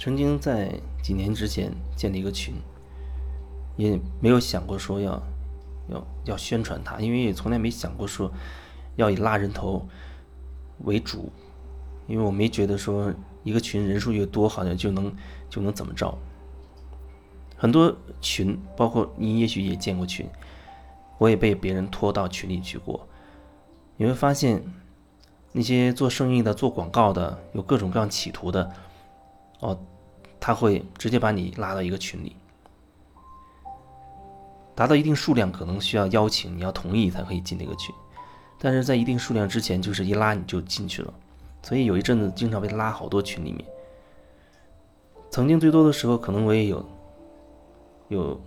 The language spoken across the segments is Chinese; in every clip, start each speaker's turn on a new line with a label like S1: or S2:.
S1: 曾经在几年之前建立一个群，也没有想过说要要要宣传它，因为也从来没想过说要以拉人头为主，因为我没觉得说一个群人数越多，好像就能就能怎么着。很多群，包括你也许也建过群，我也被别人拖到群里去过。你会发现，那些做生意的、做广告的，有各种各样企图的，哦，他会直接把你拉到一个群里。达到一定数量，可能需要邀请，你要同意才可以进那个群。但是在一定数量之前，就是一拉你就进去了。所以有一阵子经常被拉好多群里面。曾经最多的时候，可能我也有。有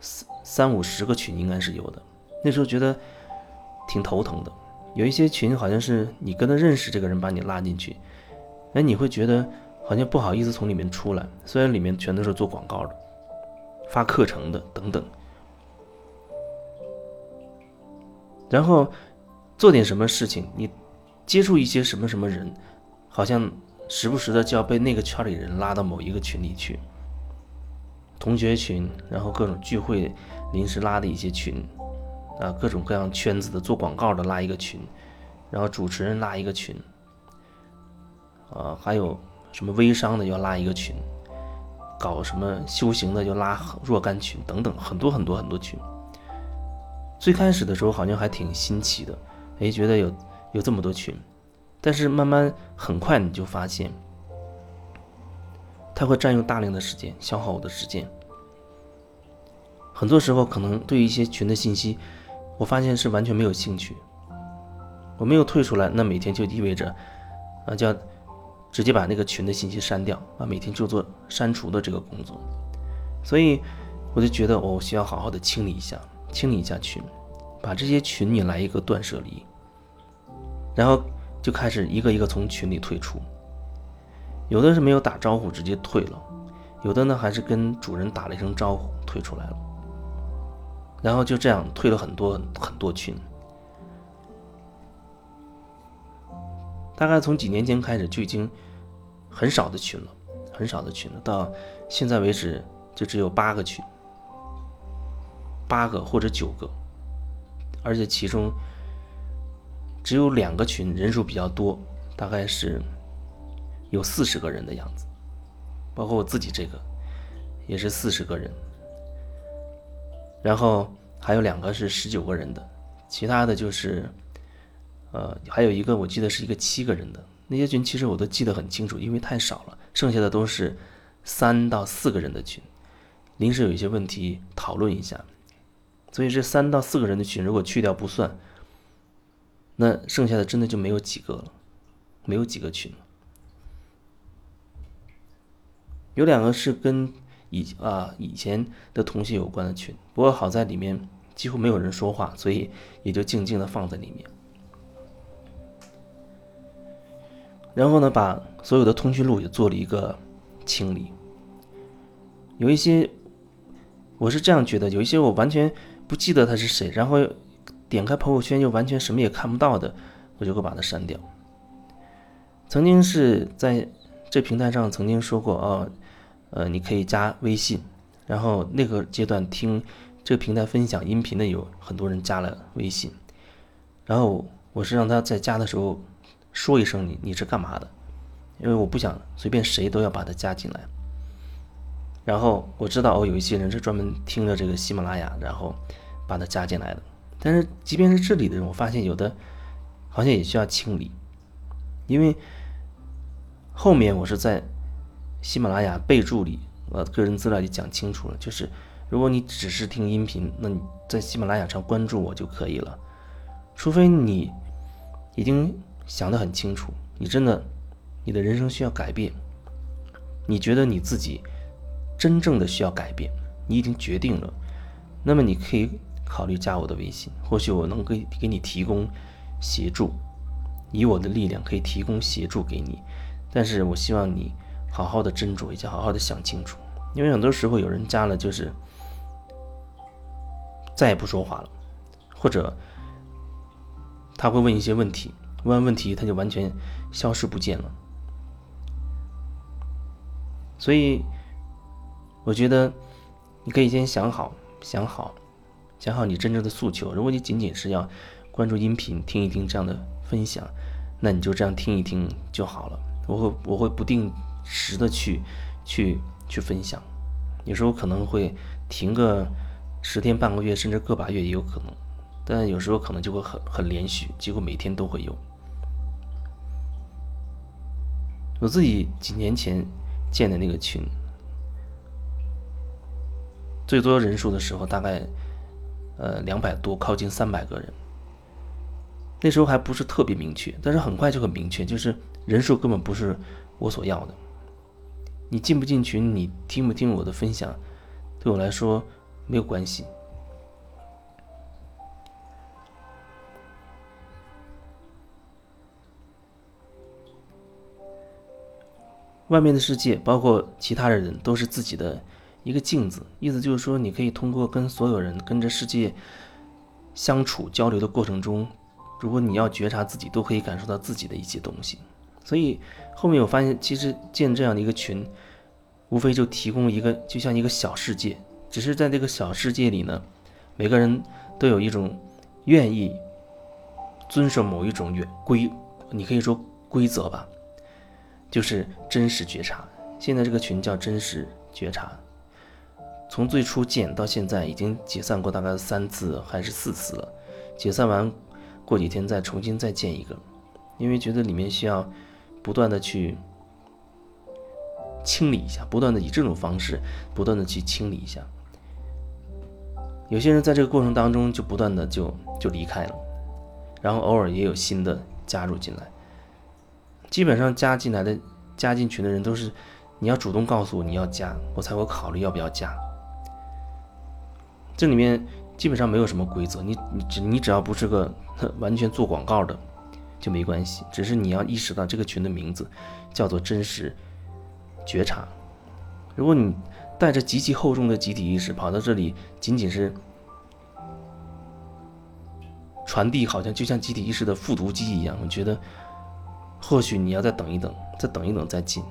S1: 三三五十个群应该是有的，那时候觉得挺头疼的。有一些群好像是你跟他认识这个人把你拉进去，哎，你会觉得好像不好意思从里面出来。虽然里面全都是做广告的、发课程的等等，然后做点什么事情，你接触一些什么什么人，好像时不时的就要被那个圈里人拉到某一个群里去。同学群，然后各种聚会临时拉的一些群，啊，各种各样圈子的做广告的拉一个群，然后主持人拉一个群，啊，还有什么微商的要拉一个群，搞什么修行的就拉若干群等等，很多很多很多群。最开始的时候好像还挺新奇的，哎，觉得有有这么多群，但是慢慢很快你就发现。它会占用大量的时间，消耗我的时间。很多时候，可能对一些群的信息，我发现是完全没有兴趣。我没有退出来，那每天就意味着，啊，叫直接把那个群的信息删掉啊，每天就做删除的这个工作。所以，我就觉得我需要好好的清理一下，清理一下群，把这些群你来一个断舍离，然后就开始一个一个从群里退出。有的是没有打招呼直接退了，有的呢还是跟主人打了一声招呼退出来了，然后就这样退了很多很多群，大概从几年前开始就已经很少的群了，很少的群了，到现在为止就只有八个群，八个或者九个，而且其中只有两个群人数比较多，大概是。有四十个人的样子，包括我自己这个，也是四十个人。然后还有两个是十九个人的，其他的就是，呃，还有一个我记得是一个七个人的。那些群其实我都记得很清楚，因为太少了，剩下的都是三到四个人的群，临时有一些问题讨论一下。所以这三到四个人的群如果去掉不算，那剩下的真的就没有几个了，没有几个群了。有两个是跟以啊以前的同学有关的群，不过好在里面几乎没有人说话，所以也就静静的放在里面。然后呢，把所有的通讯录也做了一个清理。有一些我是这样觉得，有一些我完全不记得他是谁，然后点开朋友圈又完全什么也看不到的，我就会把它删掉。曾经是在这平台上曾经说过啊。呃，你可以加微信，然后那个阶段听这个平台分享音频的有很多人加了微信，然后我是让他在加的时候说一声你你是干嘛的，因为我不想随便谁都要把他加进来。然后我知道哦，有一些人是专门听着这个喜马拉雅，然后把他加进来的。但是即便是这里的人，我发现有的好像也需要清理，因为后面我是在。喜马拉雅备注里，呃，个人资料里讲清楚了，就是如果你只是听音频，那你在喜马拉雅上关注我就可以了。除非你已经想得很清楚，你真的你的人生需要改变，你觉得你自己真正的需要改变，你已经决定了，那么你可以考虑加我的微信，或许我能给给你提供协助，以我的力量可以提供协助给你，但是我希望你。好好的斟酌一下，好好的想清楚，因为很多时候有人加了就是再也不说话了，或者他会问一些问题，问完问题他就完全消失不见了。所以我觉得你可以先想好，想好，想好你真正的诉求。如果你仅仅是要关注音频，听一听这样的分享，那你就这样听一听就好了。我会我会不定时的去去去分享，有时候可能会停个十天半个月，甚至个把月也有可能，但有时候可能就会很很连续，几乎每天都会有。我自己几年前建的那个群，最多人数的时候大概呃两百多，靠近三百个人。那时候还不是特别明确，但是很快就很明确，就是人数根本不是我所要的。你进不进群，你听不听我的分享，对我来说没有关系。外面的世界，包括其他的人，都是自己的一个镜子。意思就是说，你可以通过跟所有人、跟这世界相处、交流的过程中，如果你要觉察自己，都可以感受到自己的一些东西。所以后面我发现，其实建这样的一个群，无非就提供一个，就像一个小世界。只是在这个小世界里呢，每个人都有一种愿意遵守某一种约规，你可以说规则吧。就是真实觉察。现在这个群叫真实觉察，从最初建到现在已经解散过大概三次还是四次了。解散完，过几天再重新再建一个，因为觉得里面需要不断的去清理一下，不断的以这种方式不断的去清理一下。有些人在这个过程当中就不断的就就离开了，然后偶尔也有新的加入进来。基本上加进来的、加进群的人都是，你要主动告诉我你要加，我才会考虑要不要加。这里面基本上没有什么规则，你你只你只要不是个 完全做广告的，就没关系。只是你要意识到这个群的名字叫做真实觉察。如果你带着极其厚重的集体意识跑到这里，仅仅是传递，好像就像集体意识的复读机一样，我觉得。或许你要再等一等，再等一等再进。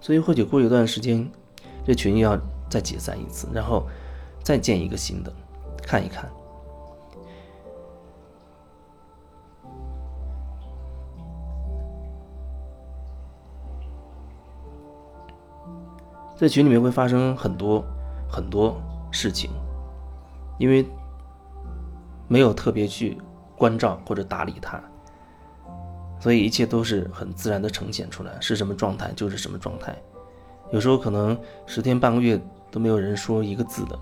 S1: 所以或许过一段时间，这群要再解散一次，然后再建一个新的，看一看。在群里面会发生很多很多事情，因为没有特别去关照或者打理它。所以一切都是很自然的呈现出来，是什么状态就是什么状态。有时候可能十天半个月都没有人说一个字的，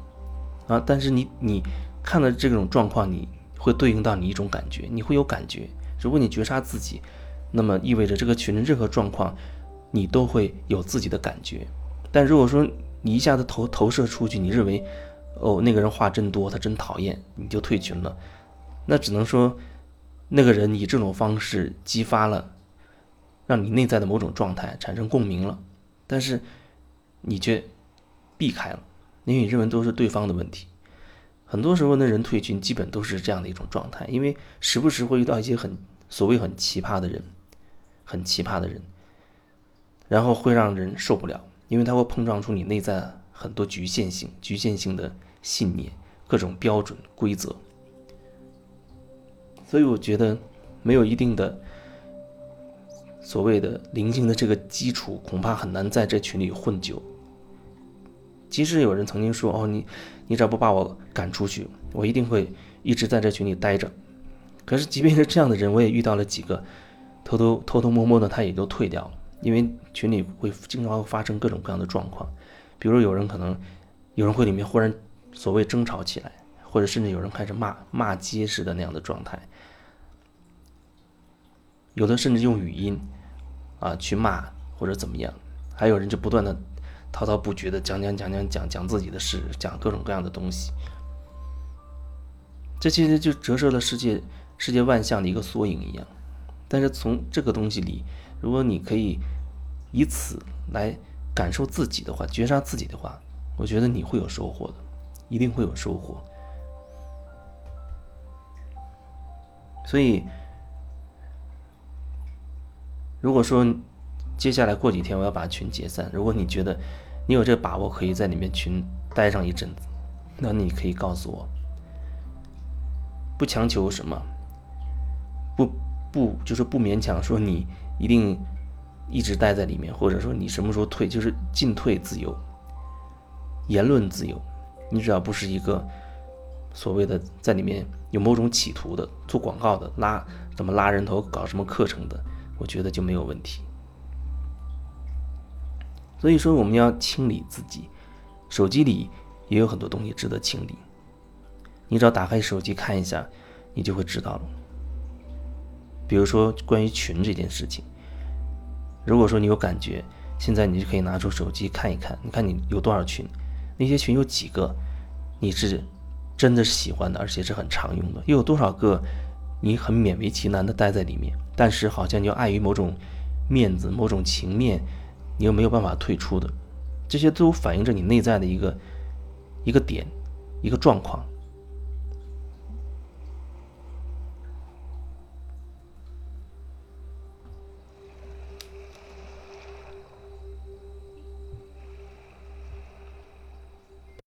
S1: 啊，但是你你看到这种状况，你会对应到你一种感觉，你会有感觉。如果你觉察自己，那么意味着这个群的任何状况，你都会有自己的感觉。但如果说你一下子投投射出去，你认为，哦，那个人话真多，他真讨厌，你就退群了，那只能说。那个人以这种方式激发了，让你内在的某种状态产生共鸣了，但是你却避开了，因为你认为都是对方的问题。很多时候，那人退群基本都是这样的一种状态，因为时不时会遇到一些很所谓很奇葩的人，很奇葩的人，然后会让人受不了，因为他会碰撞出你内在很多局限性、局限性的信念、各种标准规则。所以我觉得，没有一定的所谓的灵性的这个基础，恐怕很难在这群里混久。即使有人曾经说：“哦，你你只要不把我赶出去，我一定会一直在这群里待着。”可是，即便是这样的人，我也遇到了几个偷偷偷偷摸摸的，他也都退掉了，因为群里会经常发生各种各样的状况，比如有人可能有人会里面忽然所谓争吵起来，或者甚至有人开始骂骂街似的那样的状态。有的甚至用语音，啊，去骂或者怎么样，还有人就不断的滔滔不绝的讲讲讲讲讲讲自己的事，讲各种各样的东西。这其实就折射了世界世界万象的一个缩影一样。但是从这个东西里，如果你可以以此来感受自己的话，觉察自己的话，我觉得你会有收获的，一定会有收获。所以。如果说接下来过几天我要把群解散。如果你觉得你有这个把握，可以在里面群待上一阵子，那你可以告诉我，不强求什么，不不就是不勉强说你一定一直待在里面，或者说你什么时候退，就是进退自由，言论自由，你只要不是一个所谓的在里面有某种企图的做广告的拉怎么拉人头搞什么课程的，我觉得就没有问题。所以说，我们要清理自己，手机里也有很多东西值得清理。你只要打开手机看一下，你就会知道了。比如说关于群这件事情，如果说你有感觉，现在你就可以拿出手机看一看，你看你有多少群，那些群有几个你是真的喜欢的，而且是很常用的，又有多少个你很勉为其难的待在里面，但是好像你又碍于某种面子、某种情面。你又没有办法退出的，这些都反映着你内在的一个一个点，一个状况。